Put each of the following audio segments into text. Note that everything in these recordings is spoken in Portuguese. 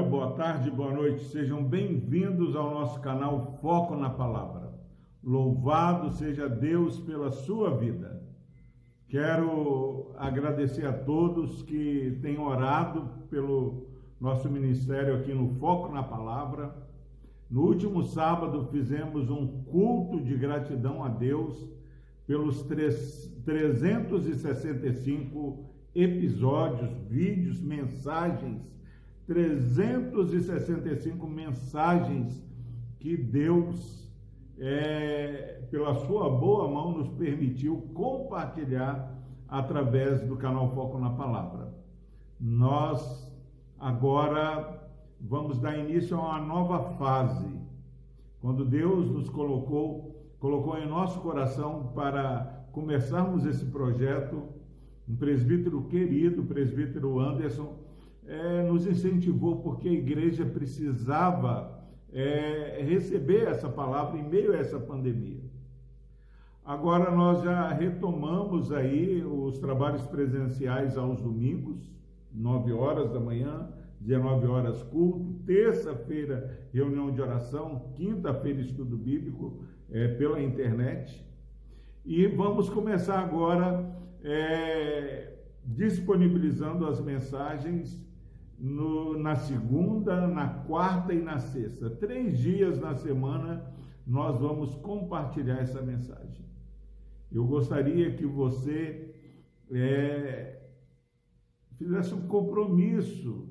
dia, boa tarde, boa noite. Sejam bem-vindos ao nosso canal Foco na Palavra. Louvado seja Deus pela sua vida. Quero agradecer a todos que têm orado pelo nosso ministério aqui no Foco na Palavra. No último sábado fizemos um culto de gratidão a Deus pelos 365 episódios, vídeos, mensagens 365 mensagens que Deus, é, pela sua boa mão, nos permitiu compartilhar através do canal Foco na Palavra. Nós agora vamos dar início a uma nova fase, quando Deus nos colocou, colocou em nosso coração para começarmos esse projeto. Um presbítero querido, o presbítero Anderson, é, nos incentivou porque a igreja precisava é, receber essa palavra em meio a essa pandemia. Agora nós já retomamos aí os trabalhos presenciais aos domingos, 9 horas da manhã, 19 horas culto, terça-feira reunião de oração, quinta-feira estudo bíblico é, pela internet. E vamos começar agora é, disponibilizando as mensagens no, na segunda, na quarta e na sexta. Três dias na semana nós vamos compartilhar essa mensagem. Eu gostaria que você é, fizesse um compromisso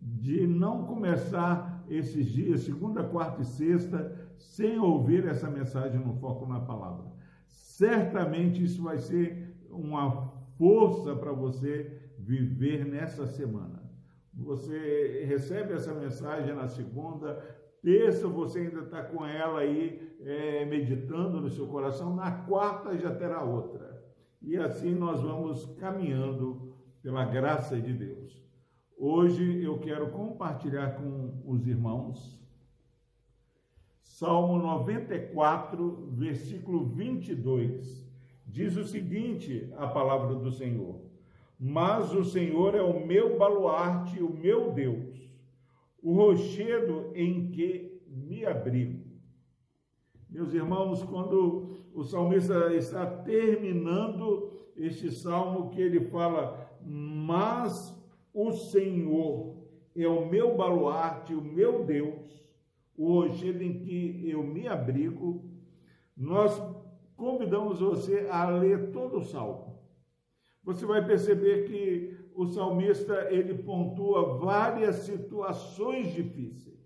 de não começar esses dias, segunda, quarta e sexta, sem ouvir essa mensagem no Foco na Palavra. Certamente isso vai ser uma força para você viver nessa semana. Você recebe essa mensagem na segunda, terça você ainda está com ela aí é, meditando no seu coração, na quarta já terá outra. E assim nós vamos caminhando pela graça de Deus. Hoje eu quero compartilhar com os irmãos Salmo 94, versículo 22. Diz o seguinte: a palavra do Senhor mas o Senhor é o meu baluarte, o meu Deus, o rochedo em que me abrigo. Meus irmãos, quando o salmista está terminando este salmo, que ele fala, mas o Senhor é o meu baluarte, o meu Deus, o rochedo em que eu me abrigo, nós convidamos você a ler todo o salmo você vai perceber que o salmista ele pontua várias situações difíceis.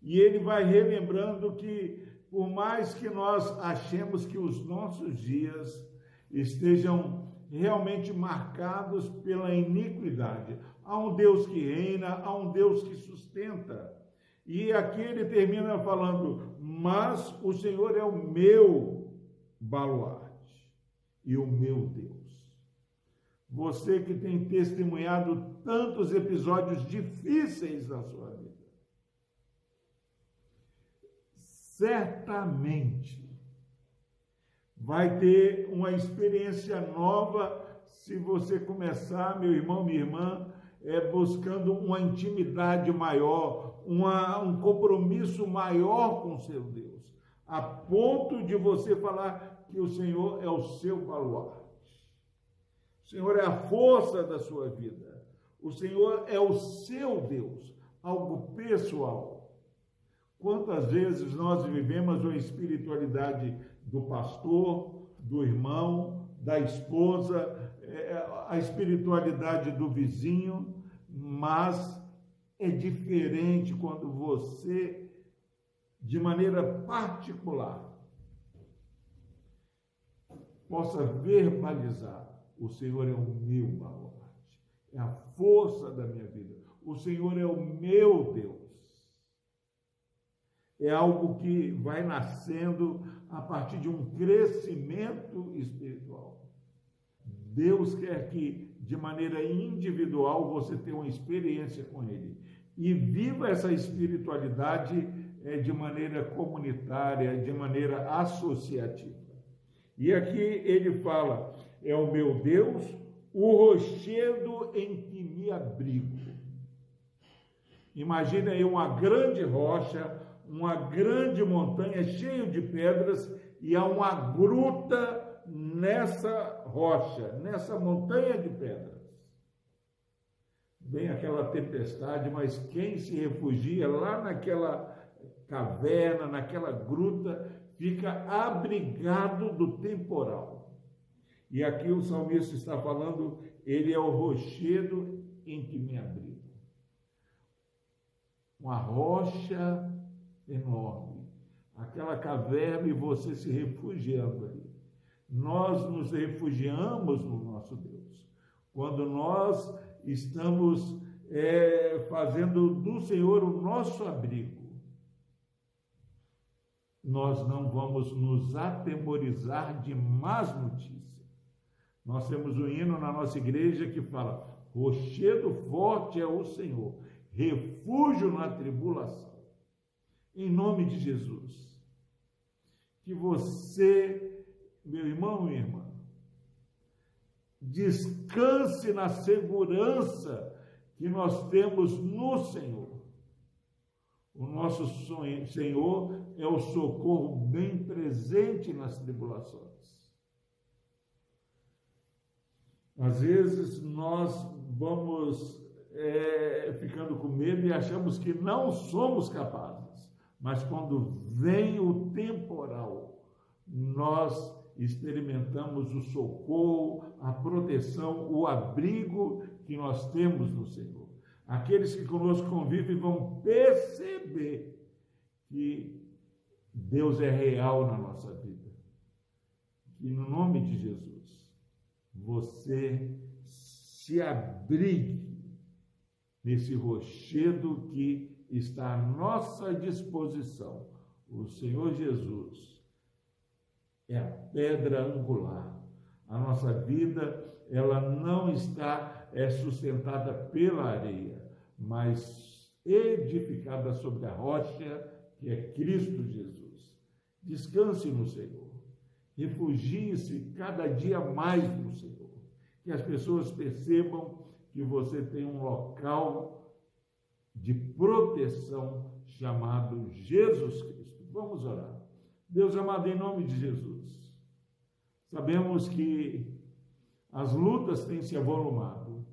E ele vai relembrando que por mais que nós achemos que os nossos dias estejam realmente marcados pela iniquidade, há um Deus que reina, há um Deus que sustenta. E aqui ele termina falando: "Mas o Senhor é o meu baluarte e o meu Deus. Você que tem testemunhado tantos episódios difíceis na sua vida, certamente vai ter uma experiência nova se você começar, meu irmão, minha irmã, é, buscando uma intimidade maior, uma, um compromisso maior com seu Deus, a ponto de você falar que o Senhor é o seu baluarte. O Senhor é a força da sua vida. O Senhor é o seu Deus, algo pessoal. Quantas vezes nós vivemos a espiritualidade do pastor, do irmão, da esposa, é, a espiritualidade do vizinho, mas é diferente quando você, de maneira particular, possa verbalizar: o Senhor é o meu baluarte, é a força da minha vida, o Senhor é o meu Deus. É algo que vai nascendo a partir de um crescimento espiritual. Deus quer que, de maneira individual, você tenha uma experiência com Ele. E viva essa espiritualidade é, de maneira comunitária, de maneira associativa. E aqui ele fala: é o meu Deus, o rochedo em que me abrigo. Imagine aí uma grande rocha, uma grande montanha cheia de pedras e há uma gruta nessa rocha, nessa montanha de pedras. Vem aquela tempestade, mas quem se refugia lá naquela caverna, naquela gruta, fica abrigado do temporal. E aqui o salmista está falando, ele é o rochedo em que me abrigo. Uma rocha enorme, aquela caverna e você se refugiando ali. Nós nos refugiamos no nosso Deus. Quando nós estamos é, fazendo do Senhor o nosso abrigo, nós não vamos nos atemorizar de más notícias. Nós temos um hino na nossa igreja que fala: Rochedo forte é o Senhor, refúgio na tribulação. Em nome de Jesus. Que você, meu irmão e irmã, descanse na segurança que nós temos no Senhor. O nosso Senhor é o socorro bem presente nas tribulações. Às vezes nós vamos é, ficando com medo e achamos que não somos capazes, mas quando vem o temporal, nós experimentamos o socorro, a proteção, o abrigo que nós temos no Senhor. Aqueles que conosco convivem vão perceber que Deus é real na nossa vida. E no nome de Jesus, você se abrigue nesse rochedo que está à nossa disposição. O Senhor Jesus é a pedra angular. A nossa vida, ela não está é sustentada pela areia, mas edificada sobre a rocha que é Cristo Jesus. Descanse no Senhor. Refugie-se cada dia mais no Senhor. Que as pessoas percebam que você tem um local de proteção chamado Jesus Cristo. Vamos orar. Deus amado, em nome de Jesus, sabemos que as lutas têm se avolumado.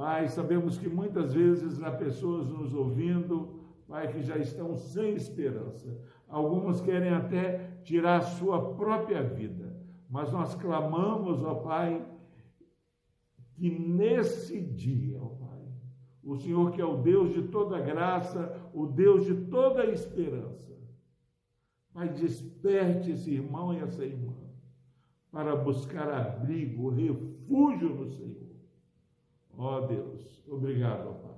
Pai, sabemos que muitas vezes há pessoas nos ouvindo, Pai, que já estão sem esperança. Algumas querem até tirar a sua própria vida. Mas nós clamamos, ó Pai, que nesse dia, ó Pai, o Senhor que é o Deus de toda graça, o Deus de toda esperança, Pai, desperte esse irmão e essa irmã para buscar abrigo, refúgio no Senhor. Ó oh, Deus, obrigado, ó Pai,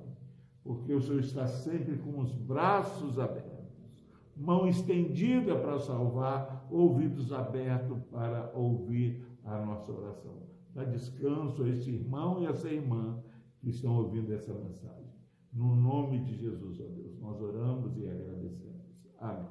porque o Senhor está sempre com os braços abertos, mão estendida para salvar, ouvidos abertos para ouvir a nossa oração. Dá descanso a esse irmão e a essa irmã que estão ouvindo essa mensagem. No nome de Jesus, ó Deus, nós oramos e agradecemos. Amém.